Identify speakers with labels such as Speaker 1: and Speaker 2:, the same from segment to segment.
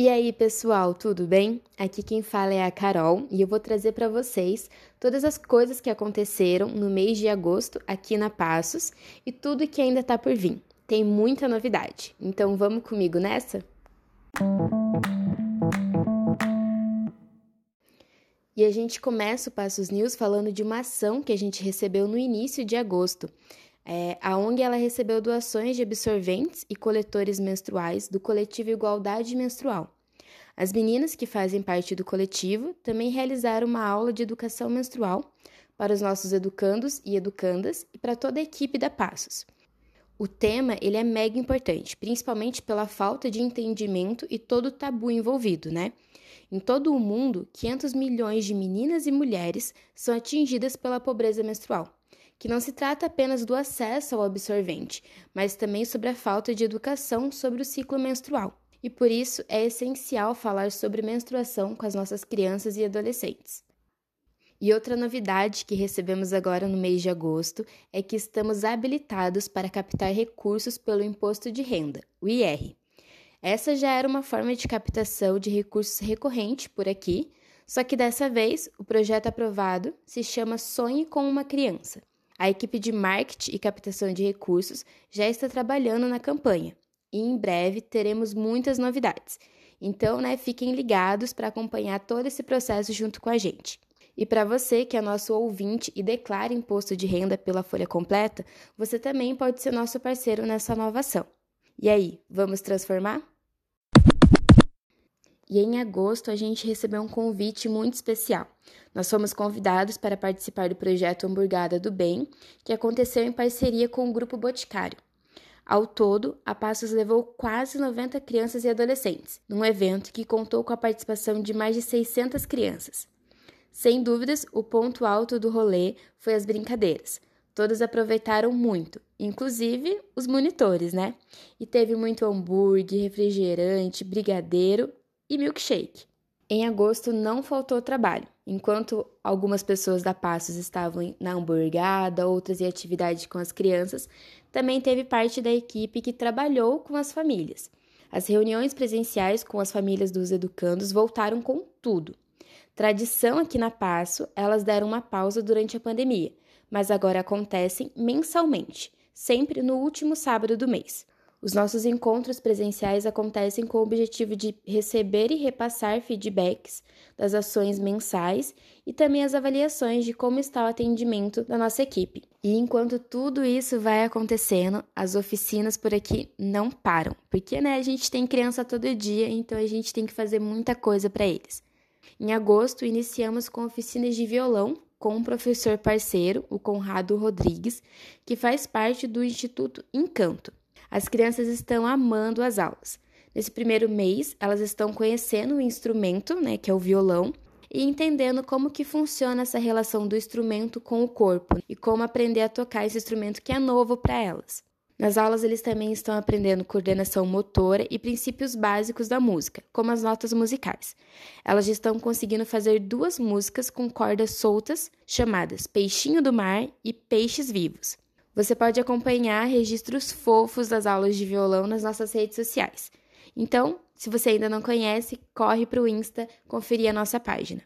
Speaker 1: E aí, pessoal, tudo bem? Aqui quem fala é a Carol e eu vou trazer para vocês todas as coisas que aconteceram no mês de agosto aqui na Passos e tudo que ainda está por vir. Tem muita novidade. Então vamos comigo nessa? E a gente começa o Passos News falando de uma ação que a gente recebeu no início de agosto. É, a ONG ela recebeu doações de absorventes e coletores menstruais do coletivo Igualdade Menstrual. As meninas que fazem parte do coletivo também realizaram uma aula de educação menstrual para os nossos educandos e educandas e para toda a equipe da Passos. O tema ele é mega importante, principalmente pela falta de entendimento e todo o tabu envolvido, né? Em todo o mundo, 500 milhões de meninas e mulheres são atingidas pela pobreza menstrual que não se trata apenas do acesso ao absorvente, mas também sobre a falta de educação sobre o ciclo menstrual. E por isso é essencial falar sobre menstruação com as nossas crianças e adolescentes. E outra novidade que recebemos agora no mês de agosto é que estamos habilitados para captar recursos pelo Imposto de Renda, o IR. Essa já era uma forma de captação de recursos recorrente por aqui, só que dessa vez o projeto aprovado se chama Sonhe com uma Criança. A equipe de marketing e captação de recursos já está trabalhando na campanha e em breve teremos muitas novidades. Então, né, fiquem ligados para acompanhar todo esse processo junto com a gente. E para você que é nosso ouvinte e declara imposto de renda pela folha completa, você também pode ser nosso parceiro nessa nova ação. E aí, vamos transformar? E em agosto a gente recebeu um convite muito especial. Nós fomos convidados para participar do projeto Hamburgada do Bem, que aconteceu em parceria com o Grupo Boticário. Ao todo, a Passos levou quase 90 crianças e adolescentes, num evento que contou com a participação de mais de 600 crianças. Sem dúvidas, o ponto alto do rolê foi as brincadeiras. Todos aproveitaram muito, inclusive os monitores, né? E teve muito hambúrguer, refrigerante, brigadeiro e milkshake. Em agosto não faltou trabalho. Enquanto algumas pessoas da Passos estavam na hamburgada, outras em atividade com as crianças, também teve parte da equipe que trabalhou com as famílias. As reuniões presenciais com as famílias dos educandos voltaram com tudo. Tradição aqui na Passo, elas deram uma pausa durante a pandemia, mas agora acontecem mensalmente, sempre no último sábado do mês. Os nossos encontros presenciais acontecem com o objetivo de receber e repassar feedbacks das ações mensais e também as avaliações de como está o atendimento da nossa equipe. E enquanto tudo isso vai acontecendo, as oficinas por aqui não param, porque né, a gente tem criança todo dia, então a gente tem que fazer muita coisa para eles. Em agosto, iniciamos com oficinas de violão com um professor parceiro, o Conrado Rodrigues, que faz parte do Instituto Encanto. As crianças estão amando as aulas. Nesse primeiro mês, elas estão conhecendo o instrumento, né, que é o violão, e entendendo como que funciona essa relação do instrumento com o corpo e como aprender a tocar esse instrumento que é novo para elas. Nas aulas, eles também estão aprendendo coordenação motora e princípios básicos da música, como as notas musicais. Elas já estão conseguindo fazer duas músicas com cordas soltas, chamadas Peixinho do Mar e Peixes Vivos. Você pode acompanhar registros fofos das aulas de violão nas nossas redes sociais. Então, se você ainda não conhece, corre para o Insta conferir a nossa página.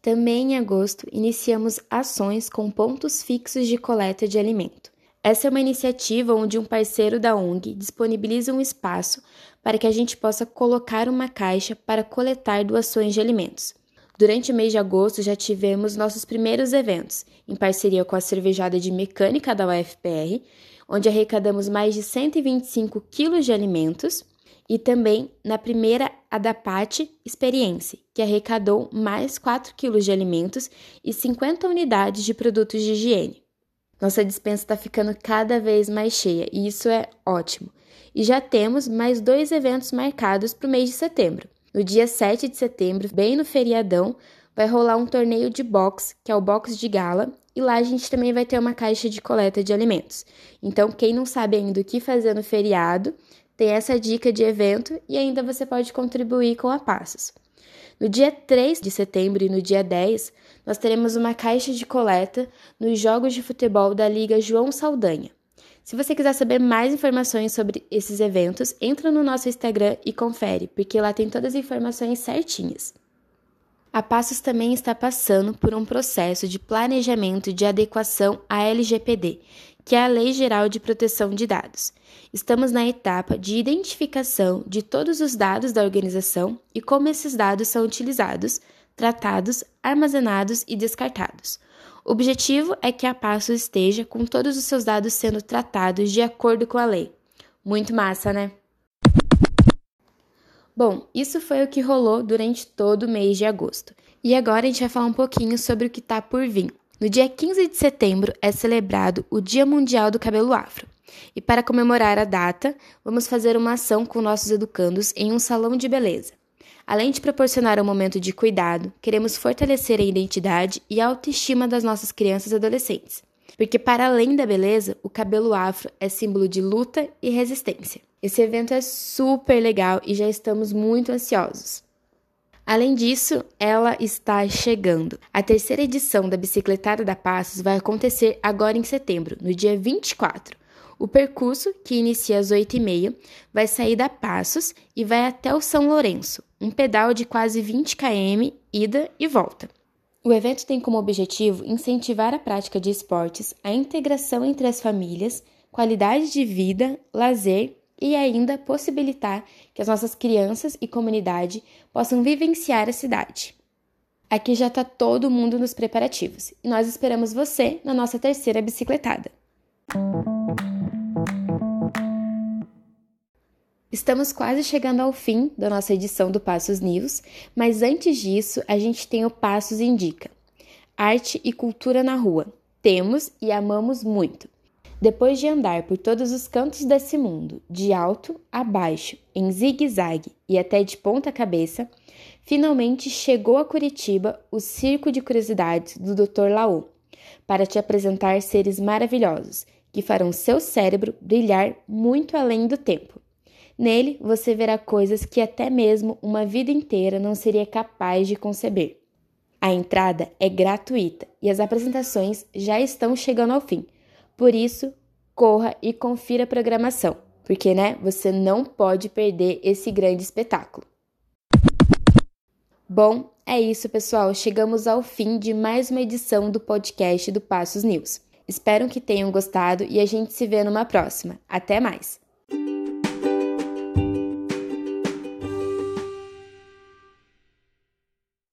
Speaker 1: Também em agosto, iniciamos ações com pontos fixos de coleta de alimento. Essa é uma iniciativa onde um parceiro da ONG disponibiliza um espaço para que a gente possa colocar uma caixa para coletar doações de alimentos. Durante o mês de agosto já tivemos nossos primeiros eventos, em parceria com a Cervejada de Mecânica da UFPR, onde arrecadamos mais de 125 quilos de alimentos, e também na primeira Adapate Experience, que arrecadou mais 4 quilos de alimentos e 50 unidades de produtos de higiene. Nossa dispensa está ficando cada vez mais cheia e isso é ótimo. E já temos mais dois eventos marcados para o mês de setembro. No dia 7 de setembro, bem no feriadão, vai rolar um torneio de boxe, que é o boxe de gala, e lá a gente também vai ter uma caixa de coleta de alimentos. Então, quem não sabe ainda o que fazer no feriado, tem essa dica de evento e ainda você pode contribuir com a Passos. No dia 3 de setembro e no dia 10, nós teremos uma caixa de coleta nos jogos de futebol da Liga João Saldanha. Se você quiser saber mais informações sobre esses eventos, entra no nosso Instagram e confere, porque lá tem todas as informações certinhas. A Passos também está passando por um processo de planejamento de adequação à LGPD, que é a Lei Geral de Proteção de Dados. Estamos na etapa de identificação de todos os dados da organização e como esses dados são utilizados, tratados, armazenados e descartados. O objetivo é que a Passos esteja com todos os seus dados sendo tratados de acordo com a lei. Muito massa, né? Bom, isso foi o que rolou durante todo o mês de agosto. E agora a gente vai falar um pouquinho sobre o que está por vir. No dia 15 de setembro é celebrado o Dia Mundial do Cabelo Afro. E para comemorar a data, vamos fazer uma ação com nossos educandos em um salão de beleza. Além de proporcionar um momento de cuidado, queremos fortalecer a identidade e a autoestima das nossas crianças e adolescentes. Porque, para além da beleza, o cabelo afro é símbolo de luta e resistência. Esse evento é super legal e já estamos muito ansiosos. Além disso, ela está chegando. A terceira edição da Bicicletada da Passos vai acontecer agora em setembro, no dia 24. O percurso, que inicia às 8h30, vai sair da Passos e vai até o São Lourenço, um pedal de quase 20 km, ida e volta. O evento tem como objetivo incentivar a prática de esportes, a integração entre as famílias, qualidade de vida, lazer e ainda possibilitar que as nossas crianças e comunidade possam vivenciar a cidade. Aqui já está todo mundo nos preparativos e nós esperamos você na nossa terceira bicicletada. Estamos quase chegando ao fim da nossa edição do Passos News, mas antes disso, a gente tem o Passos Indica. Arte e cultura na rua. Temos e amamos muito. Depois de andar por todos os cantos desse mundo, de alto a baixo, em zigue-zague e até de ponta cabeça, finalmente chegou a Curitiba o Circo de Curiosidades do Dr. Laô, para te apresentar seres maravilhosos que farão seu cérebro brilhar muito além do tempo. Nele você verá coisas que até mesmo uma vida inteira não seria capaz de conceber. A entrada é gratuita e as apresentações já estão chegando ao fim. Por isso, corra e confira a programação, porque né, você não pode perder esse grande espetáculo. Bom, é isso, pessoal. Chegamos ao fim de mais uma edição do podcast do Passos News. Espero que tenham gostado e a gente se vê numa próxima. Até mais!